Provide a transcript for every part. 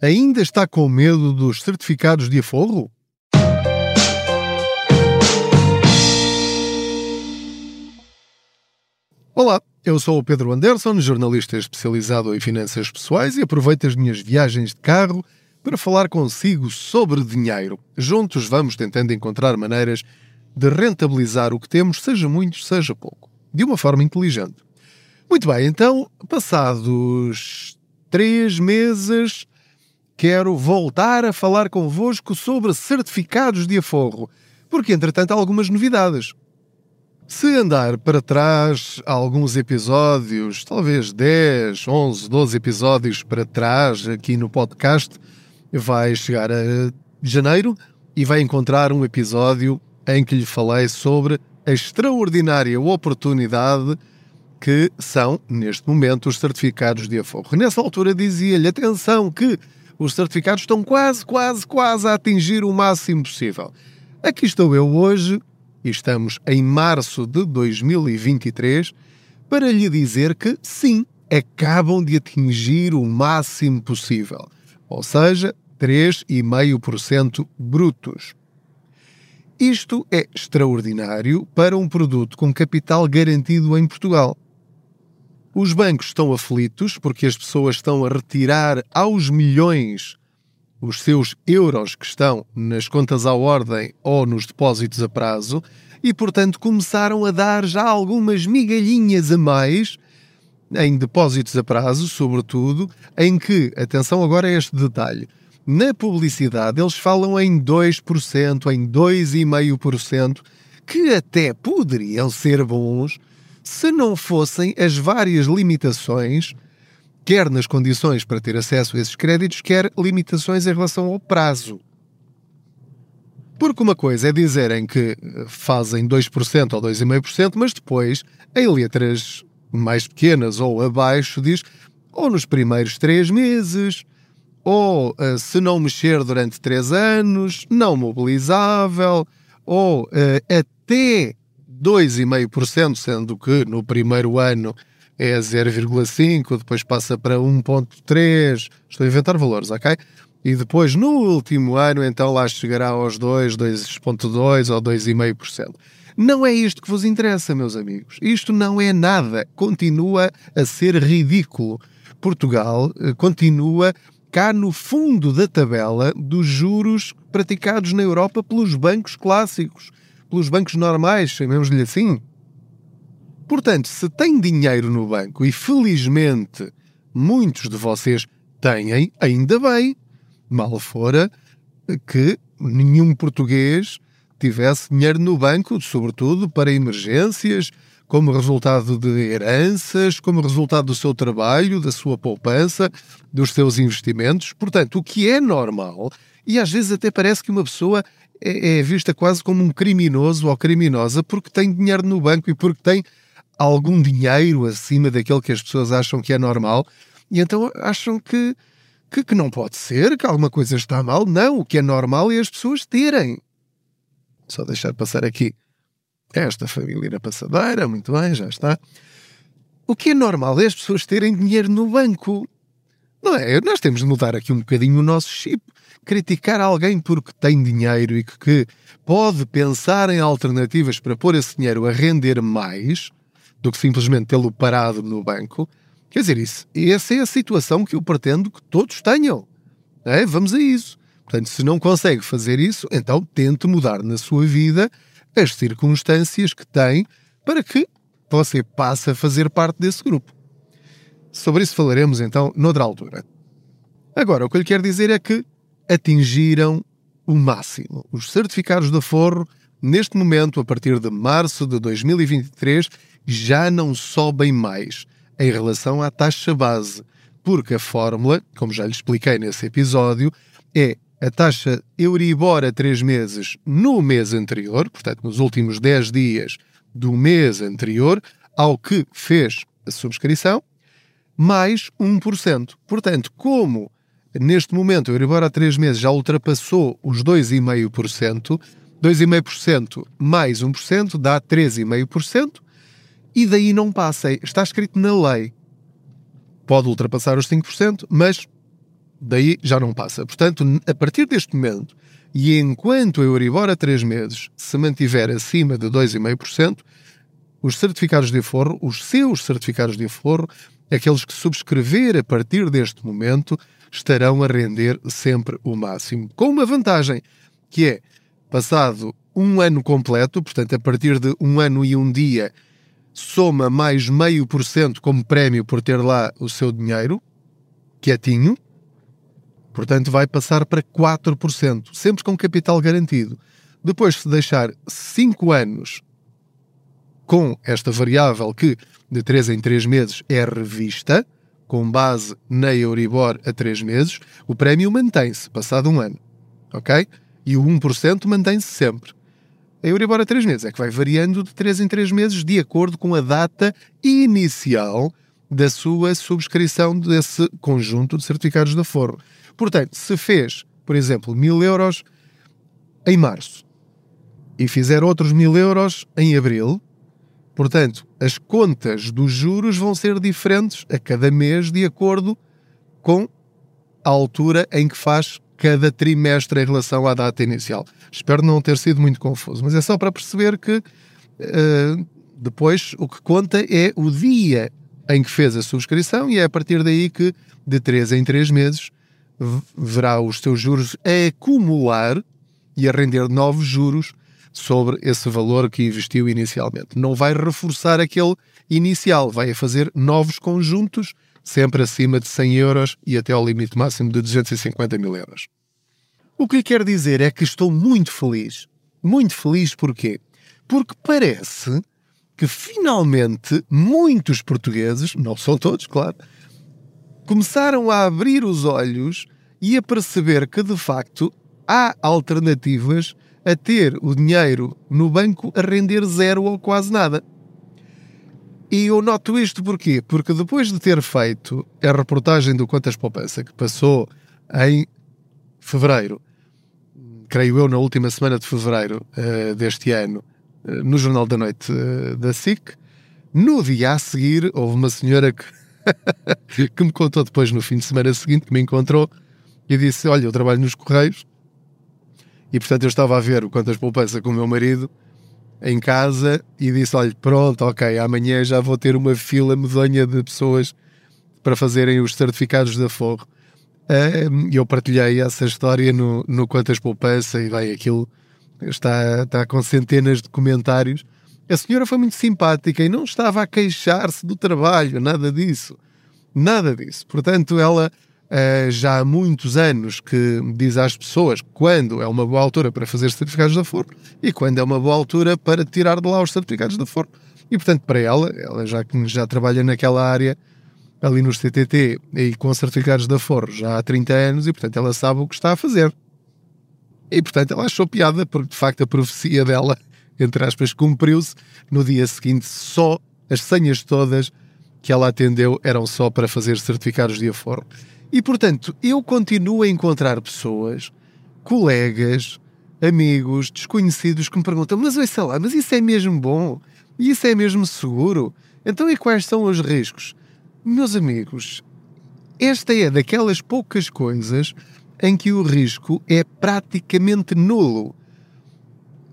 Ainda está com medo dos certificados de aforro? Olá, eu sou o Pedro Anderson, jornalista especializado em finanças pessoais e aproveito as minhas viagens de carro para falar consigo sobre dinheiro. Juntos vamos tentando encontrar maneiras de rentabilizar o que temos, seja muito, seja pouco, de uma forma inteligente. Muito bem, então, passados três meses, quero voltar a falar convosco sobre certificados de aforro, porque entretanto há algumas novidades. Se andar para trás alguns episódios, talvez 10, 11, 12 episódios para trás aqui no podcast, vai chegar a janeiro e vai encontrar um episódio em que lhe falei sobre a extraordinária oportunidade que são, neste momento, os certificados de aforro. Nessa altura dizia-lhe, atenção, que os certificados estão quase, quase, quase a atingir o máximo possível. Aqui estou eu hoje, e estamos em março de 2023, para lhe dizer que sim, acabam de atingir o máximo possível, ou seja, 3,5% brutos. Isto é extraordinário para um produto com capital garantido em Portugal. Os bancos estão aflitos porque as pessoas estão a retirar aos milhões os seus euros que estão nas contas à ordem ou nos depósitos a prazo e, portanto, começaram a dar já algumas migalhinhas a mais em depósitos a prazo, sobretudo, em que, atenção agora a este detalhe, na publicidade eles falam em 2%, em 2,5%, que até poderiam ser bons se não fossem as várias limitações, quer nas condições para ter acesso a esses créditos, quer limitações em relação ao prazo. Porque uma coisa é dizerem que fazem 2% ou 2,5%, mas depois, em letras mais pequenas ou abaixo, diz ou nos primeiros três meses, ou uh, se não mexer durante três anos, não mobilizável, ou uh, até 2,5%, sendo que no primeiro ano é 0,5%, depois passa para 1,3%, estou a inventar valores, ok? E depois, no último ano, então lá chegará aos 2, 2,2% ou 2,5%. Não é isto que vos interessa, meus amigos. Isto não é nada. Continua a ser ridículo. Portugal eh, continua cá no fundo da tabela dos juros praticados na Europa pelos bancos clássicos pelos bancos normais, chamemos-lhe assim. Portanto, se tem dinheiro no banco, e felizmente muitos de vocês têm, ainda bem, mal fora que nenhum português tivesse dinheiro no banco, sobretudo para emergências, como resultado de heranças, como resultado do seu trabalho, da sua poupança, dos seus investimentos. Portanto, o que é normal, e às vezes até parece que uma pessoa é, é vista quase como um criminoso ou criminosa porque tem dinheiro no banco e porque tem algum dinheiro acima daquele que as pessoas acham que é normal e então acham que, que, que, não pode ser, que alguma coisa está mal. Não, o que é normal é as pessoas terem. Só deixar passar aqui esta família na passadeira, muito bem, já está. O que é normal é as pessoas terem dinheiro no banco. Não é? Nós temos de mudar aqui um bocadinho o nosso chip criticar alguém porque tem dinheiro e que pode pensar em alternativas para pôr esse dinheiro a render mais do que simplesmente tê-lo parado no banco, quer dizer, isso, essa é a situação que eu pretendo que todos tenham. É? Vamos a isso. Portanto, se não consegue fazer isso, então tente mudar na sua vida as circunstâncias que tem para que você passe a fazer parte desse grupo. Sobre isso falaremos então noutra altura. Agora, o que eu lhe quero dizer é que atingiram o máximo. Os certificados de aforro, neste momento, a partir de março de 2023, já não sobem mais em relação à taxa base, porque a fórmula, como já lhe expliquei nesse episódio, é a taxa Euribor a 3 meses no mês anterior, portanto, nos últimos 10 dias do mês anterior, ao que fez a subscrição, mais 1%. Portanto, como Neste momento, o Euribor há 3 meses já ultrapassou os 2,5%. 2,5% mais 1% dá 3,5%. E daí não passa. Está escrito na lei. Pode ultrapassar os 5%, mas Daí já não passa. Portanto, a partir deste momento, e enquanto a Euribor a 3 meses se mantiver acima de 2,5%, os certificados de aforro, os seus certificados de aforro, aqueles que subscrever a partir deste momento, estarão a render sempre o máximo. Com uma vantagem, que é, passado um ano completo, portanto, a partir de um ano e um dia, soma mais meio por cento como prémio por ter lá o seu dinheiro, quietinho, portanto, vai passar para 4%, sempre com capital garantido. Depois, se deixar 5 anos com esta variável que de 3 em 3 meses é revista, com base na Euribor a 3 meses, o prémio mantém-se passado um ano. Ok? E o 1% mantém-se sempre. A Euribor a 3 meses é que vai variando de 3 em 3 meses de acordo com a data inicial da sua subscrição desse conjunto de certificados de aforro. Portanto, se fez, por exemplo, mil euros em março e fizer outros mil euros em abril, Portanto, as contas dos juros vão ser diferentes a cada mês de acordo com a altura em que faz cada trimestre em relação à data inicial. Espero não ter sido muito confuso, mas é só para perceber que uh, depois o que conta é o dia em que fez a subscrição e é a partir daí que de 3 em 3 meses verá os seus juros a acumular e a render novos juros sobre esse valor que investiu inicialmente. Não vai reforçar aquele inicial, vai fazer novos conjuntos, sempre acima de 100 euros e até ao limite máximo de 250 mil euros. O que lhe quero dizer é que estou muito feliz. Muito feliz porquê? Porque parece que finalmente muitos portugueses, não são todos, claro, começaram a abrir os olhos e a perceber que de facto há alternativas a ter o dinheiro no banco a render zero ou quase nada. E eu noto isto porquê? Porque depois de ter feito a reportagem do Contas Poupança, que passou em fevereiro, creio eu, na última semana de fevereiro uh, deste ano, uh, no Jornal da Noite uh, da SIC, no dia a seguir houve uma senhora que, que me contou depois no fim de semana seguinte, que me encontrou e disse: Olha, eu trabalho nos Correios e portanto eu estava a ver o Quantas Poupança com o meu marido em casa e disse: Olha, pronto, ok, amanhã já vou ter uma fila medonha de pessoas para fazerem os certificados de aforro. E eu partilhei essa história no, no Quantas Poupança e bem, aquilo está, está com centenas de comentários. A senhora foi muito simpática e não estava a queixar-se do trabalho, nada disso. Nada disso. Portanto, ela uh, já há muitos anos que diz às pessoas quando é uma boa altura para fazer certificados de aforro e quando é uma boa altura para tirar de lá os certificados de aforro. E, portanto, para ela, ela já já trabalha naquela área, ali nos CTT e com certificados de aforro já há 30 anos e, portanto, ela sabe o que está a fazer. E, portanto, ela achou piada porque, de facto, a profecia dela, entre aspas, cumpriu-se. No dia seguinte, só as senhas todas que ela atendeu eram só para fazer certificados de aforro. E portanto, eu continuo a encontrar pessoas, colegas, amigos, desconhecidos que me perguntam: mas sei lá, mas isso é mesmo bom? Isso é mesmo seguro? Então, e quais são os riscos? Meus amigos, esta é daquelas poucas coisas em que o risco é praticamente nulo.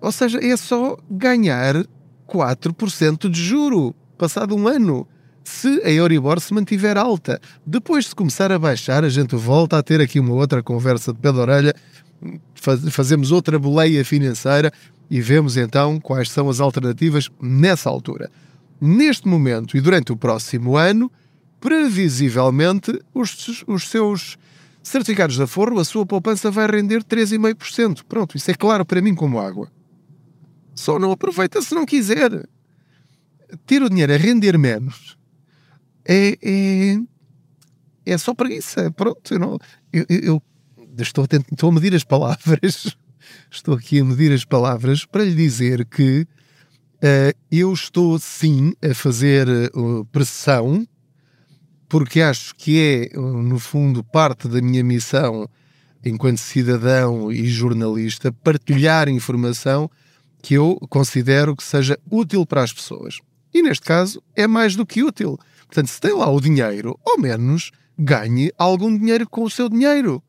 Ou seja, é só ganhar 4% de juro passado um ano se a Euribor se mantiver alta. Depois de começar a baixar, a gente volta a ter aqui uma outra conversa de pé de orelha, fazemos outra boleia financeira e vemos então quais são as alternativas nessa altura. Neste momento e durante o próximo ano, previsivelmente, os, os seus certificados de aforro, a sua poupança vai render 3,5%. Pronto, isso é claro para mim como água. Só não aproveita se não quiser. Ter o dinheiro a render menos é, é, é só preguiça. Pronto, eu, não, eu, eu estou, a tentar, estou a medir as palavras, estou aqui a medir as palavras para lhe dizer que uh, eu estou sim a fazer uh, pressão, porque acho que é, no fundo, parte da minha missão enquanto cidadão e jornalista, partilhar informação que eu considero que seja útil para as pessoas. E neste caso é mais do que útil. Portanto, se tem lá o dinheiro, ao menos ganhe algum dinheiro com o seu dinheiro.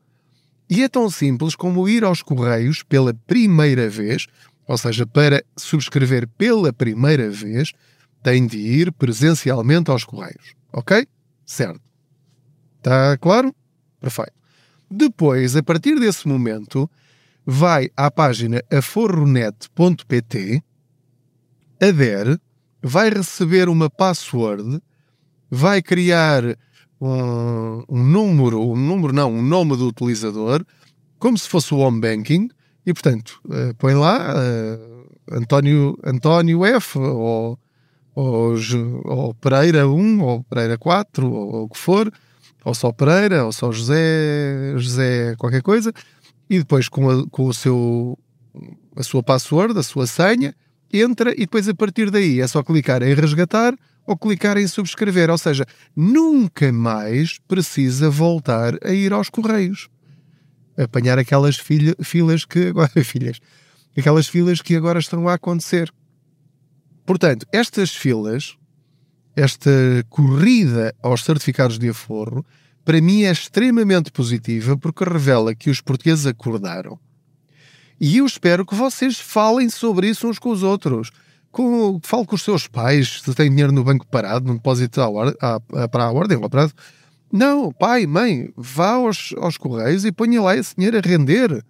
E é tão simples como ir aos Correios pela primeira vez, ou seja, para subscrever pela primeira vez, tem de ir presencialmente aos Correios. Ok? Certo. Está claro? Perfeito. Depois, a partir desse momento, vai à página aforronet.pt, adere, vai receber uma password, vai criar um, um, número, um número não, um nome do utilizador, como se fosse o home banking, e portanto, uh, põe lá uh, António, António F ou, ou, ou, Pereira 1 ou Pereira 4 ou, ou o que for, ou só Pereira ou só José, José qualquer coisa, e depois com, a, com o seu a sua password, a sua senha, entra e depois a partir daí é só clicar em resgatar ou clicar em subscrever, ou seja, nunca mais precisa voltar a ir aos correios. Apanhar aquelas filha, filas que agora filhas, aquelas filas que agora estão a acontecer. Portanto, estas filas, esta corrida aos certificados de aforro, para mim é extremamente positiva porque revela que os portugueses acordaram. E eu espero que vocês falem sobre isso uns com os outros. Com, fale com os seus pais se têm dinheiro no banco parado, num depósito à, à, para a ordem ou prazo. Não, pai, mãe, vá aos, aos correios e ponha lá esse dinheiro a render.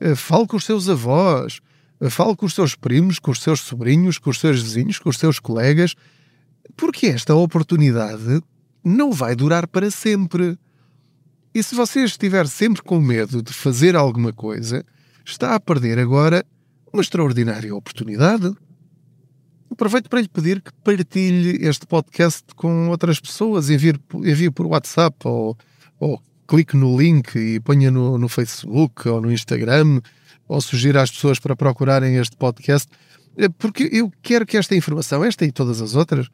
Eh, fale com os seus avós, eh, fale com os seus primos, com os seus sobrinhos, com os seus vizinhos, com os seus colegas, porque esta oportunidade não vai durar para sempre. E se você estiver sempre com medo de fazer alguma coisa, está a perder agora uma extraordinária oportunidade. Aproveito para lhe pedir que partilhe este podcast com outras pessoas, envie, envie por WhatsApp ou, ou clique no link e ponha no, no Facebook ou no Instagram ou sugira às pessoas para procurarem este podcast, eh, porque eu quero que esta informação, esta e todas as outras,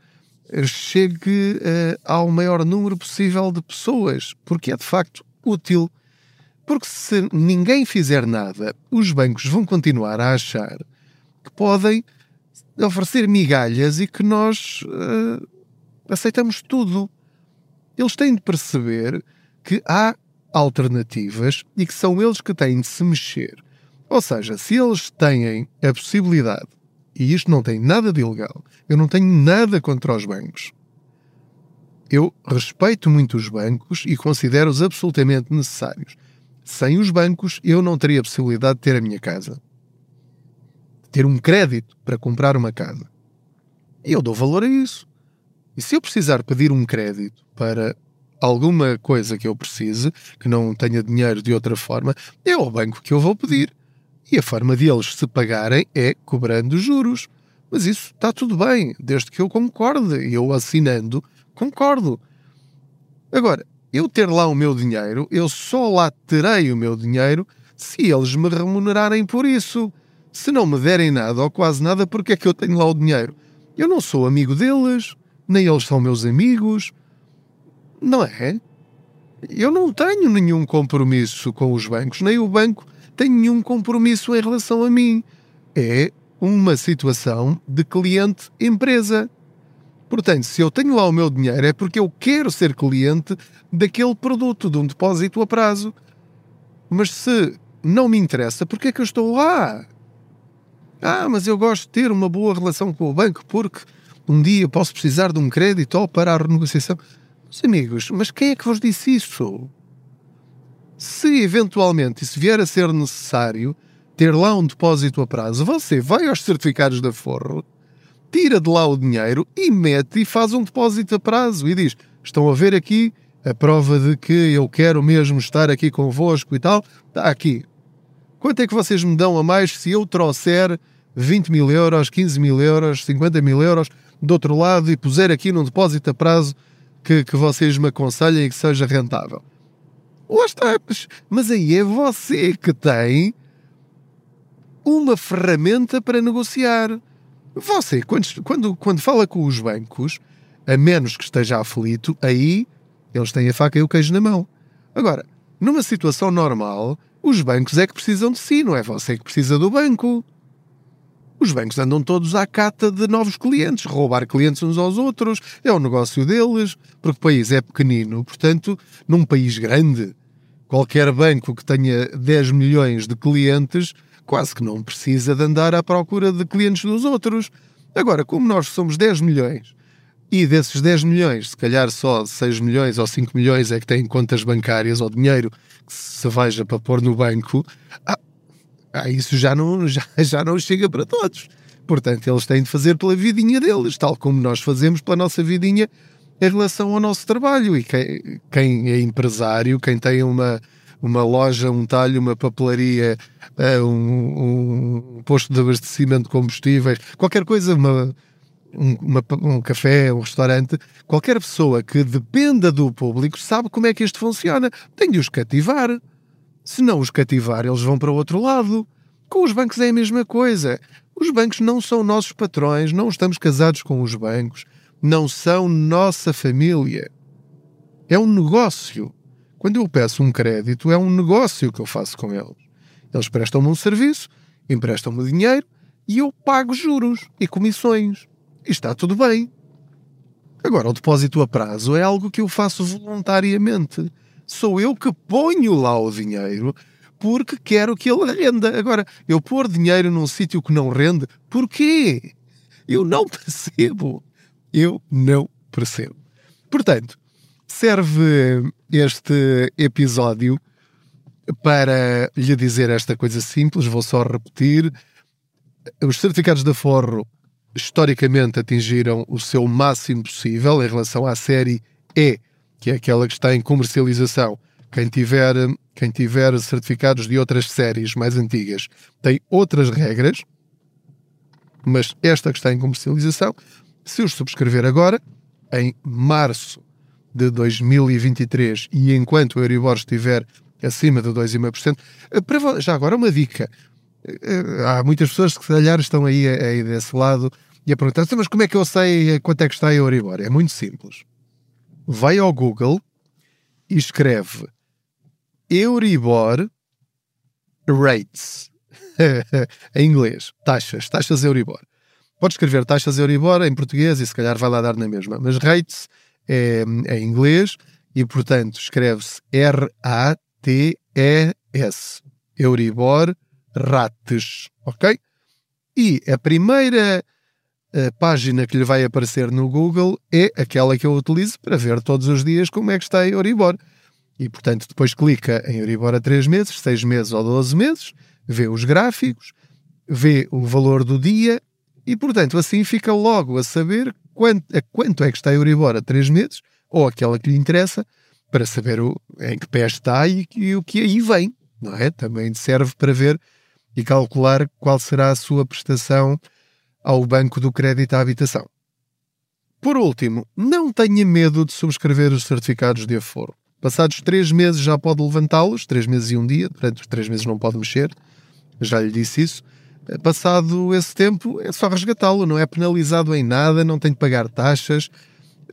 chegue uh, ao maior número possível de pessoas, porque é de facto útil. Porque se ninguém fizer nada, os bancos vão continuar a achar que podem oferecer migalhas e que nós uh, aceitamos tudo. Eles têm de perceber que há alternativas e que são eles que têm de se mexer. Ou seja, se eles têm a possibilidade e isto não tem nada de ilegal. Eu não tenho nada contra os bancos. Eu respeito muito os bancos e considero-os absolutamente necessários. Sem os bancos, eu não teria a possibilidade de ter a minha casa. Ter um crédito para comprar uma casa. E eu dou valor a isso. E se eu precisar pedir um crédito para alguma coisa que eu precise, que não tenha dinheiro de outra forma, é ao banco que eu vou pedir. E a forma de eles se pagarem é cobrando juros. Mas isso está tudo bem, desde que eu concorde. E eu assinando, concordo. Agora, eu ter lá o meu dinheiro, eu só lá terei o meu dinheiro se eles me remunerarem por isso. Se não me derem nada ou quase nada, porque é que eu tenho lá o dinheiro? Eu não sou amigo deles, nem eles são meus amigos. Não é? Eu não tenho nenhum compromisso com os bancos, nem o banco tem nenhum compromisso em relação a mim. É uma situação de cliente-empresa. Portanto, se eu tenho lá o meu dinheiro é porque eu quero ser cliente daquele produto, de um depósito a prazo. Mas se não me interessa, por que é que eu estou lá? Ah, mas eu gosto de ter uma boa relação com o banco porque um dia posso precisar de um crédito ou para a renegociação. Meus amigos, mas quem é que vos disse isso? se eventualmente isso vier a ser necessário, ter lá um depósito a prazo, você vai aos certificados da Forro, tira de lá o dinheiro e mete e faz um depósito a prazo e diz: Estão a ver aqui a prova de que eu quero mesmo estar aqui convosco e tal, está aqui. Quanto é que vocês me dão a mais se eu trouxer 20 mil euros, 15 mil euros, 50 mil euros do outro lado e puser aqui num depósito a prazo que, que vocês me aconselhem e que seja rentável? Lá está. Mas aí é você que tem uma ferramenta para negociar. Você, quando, quando, quando fala com os bancos, a menos que esteja aflito, aí eles têm a faca e o queijo na mão. Agora, numa situação normal, os bancos é que precisam de si, não é você que precisa do banco. Os bancos andam todos à cata de novos clientes, roubar clientes uns aos outros, é o negócio deles, porque o país é pequenino. Portanto, num país grande, qualquer banco que tenha 10 milhões de clientes quase que não precisa de andar à procura de clientes dos outros. Agora, como nós somos 10 milhões e desses 10 milhões, se calhar só 6 milhões ou 5 milhões é que têm contas bancárias ou dinheiro que se veja para pôr no banco, ah, ah, isso já não, já, já não chega para todos. Portanto, eles têm de fazer pela vidinha deles, tal como nós fazemos pela nossa vidinha em relação ao nosso trabalho. E quem, quem é empresário, quem tem uma, uma loja, um talho, uma papelaria, eh, um, um posto de abastecimento de combustíveis, qualquer coisa, uma, um, uma, um café, um restaurante, qualquer pessoa que dependa do público sabe como é que isto funciona. Tem de os cativar. Se não os cativar, eles vão para o outro lado. Com os bancos é a mesma coisa. Os bancos não são nossos patrões, não estamos casados com os bancos, não são nossa família. É um negócio. Quando eu peço um crédito, é um negócio que eu faço com eles. Eles prestam-me um serviço, emprestam-me dinheiro e eu pago juros e comissões. E está tudo bem. Agora, o depósito a prazo é algo que eu faço voluntariamente sou eu que ponho lá o dinheiro porque quero que ele renda. Agora, eu pôr dinheiro num sítio que não rende, porquê? Eu não percebo. Eu não percebo. Portanto, serve este episódio para lhe dizer esta coisa simples, vou só repetir. Os certificados de forro historicamente atingiram o seu máximo possível em relação à série E que é aquela que está em comercialização. Quem tiver, quem tiver certificados de outras séries mais antigas tem outras regras, mas esta que está em comercialização, se os subscrever agora, em março de 2023 e enquanto o Euribor estiver acima de 2,5%, eh, já agora uma dica. Eh, há muitas pessoas que se calhar estão aí, aí desse lado e a perguntar, então, mas como é que eu sei quanto é que está a Euribor? É muito simples vai ao Google e escreve Euribor Rates. em inglês, taxas, taxas Euribor. Pode escrever taxas Euribor em português e se calhar vai lá dar na mesma, mas rates é, é em inglês e portanto escreve-se R-A-T-E-S. Euribor Rates, ok? E a primeira a página que lhe vai aparecer no Google é aquela que eu utilizo para ver todos os dias como é que está em Euribor. E, portanto, depois clica em Euribor a 3 meses, 6 meses ou 12 meses, vê os gráficos, vê o valor do dia e, portanto, assim fica logo a saber quanto, a quanto é que está a Euribor a 3 meses ou aquela que lhe interessa para saber o, em que pé está e, e o que aí vem, não é? Também serve para ver e calcular qual será a sua prestação ao Banco do Crédito à Habitação. Por último, não tenha medo de subscrever os certificados de aforo. Passados três meses já pode levantá-los, três meses e um dia, durante os três meses não pode mexer, já lhe disse isso. Passado esse tempo, é só resgatá-lo, não é penalizado em nada, não tem de pagar taxas.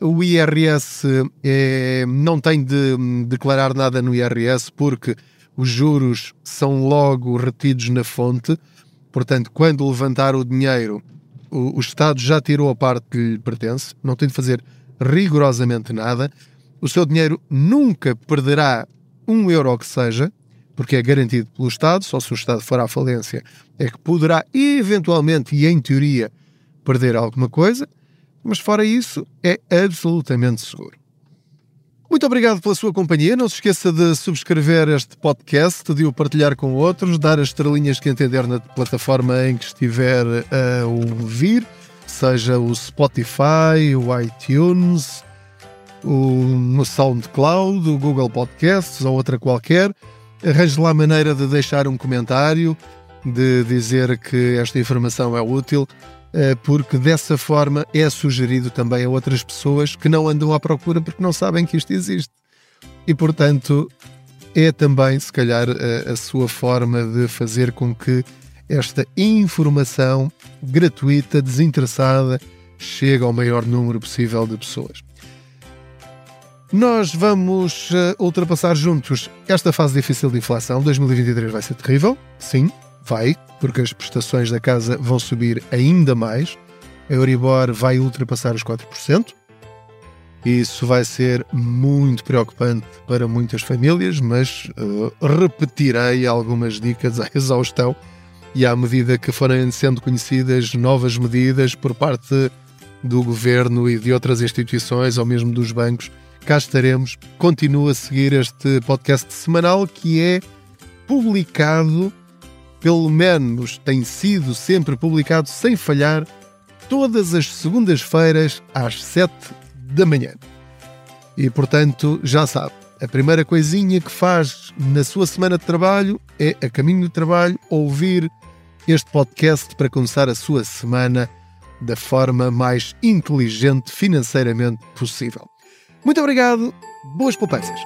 O IRS é, não tem de declarar nada no IRS porque os juros são logo retidos na fonte. Portanto, quando levantar o dinheiro, o, o Estado já tirou a parte que lhe pertence, não tem de fazer rigorosamente nada. O seu dinheiro nunca perderá um euro que seja, porque é garantido pelo Estado, só se o Estado for à falência é que poderá eventualmente e em teoria perder alguma coisa, mas fora isso é absolutamente seguro. Muito obrigado pela sua companhia. Não se esqueça de subscrever este podcast, de o partilhar com outros, dar as estrelinhas que entender na plataforma em que estiver a ouvir, seja o Spotify, o iTunes, o SoundCloud, o Google Podcasts ou outra qualquer. Arranje lá a maneira de deixar um comentário, de dizer que esta informação é útil porque dessa forma é sugerido também a outras pessoas que não andam à procura porque não sabem que isto existe. E portanto, é também, se calhar, a, a sua forma de fazer com que esta informação gratuita, desinteressada, chegue ao maior número possível de pessoas. Nós vamos uh, ultrapassar juntos esta fase difícil de inflação. 2023 vai ser terrível, sim, Vai, porque as prestações da casa vão subir ainda mais. A Euribor vai ultrapassar os 4%. Isso vai ser muito preocupante para muitas famílias, mas uh, repetirei algumas dicas à exaustão e à medida que forem sendo conhecidas novas medidas por parte do governo e de outras instituições, ou mesmo dos bancos, cá estaremos. Continua a seguir este podcast semanal que é publicado, pelo menos tem sido sempre publicado sem falhar, todas as segundas-feiras às 7 da manhã. E portanto, já sabe, a primeira coisinha que faz na sua semana de trabalho é, a caminho do trabalho, ouvir este podcast para começar a sua semana da forma mais inteligente financeiramente possível. Muito obrigado, boas poupanças!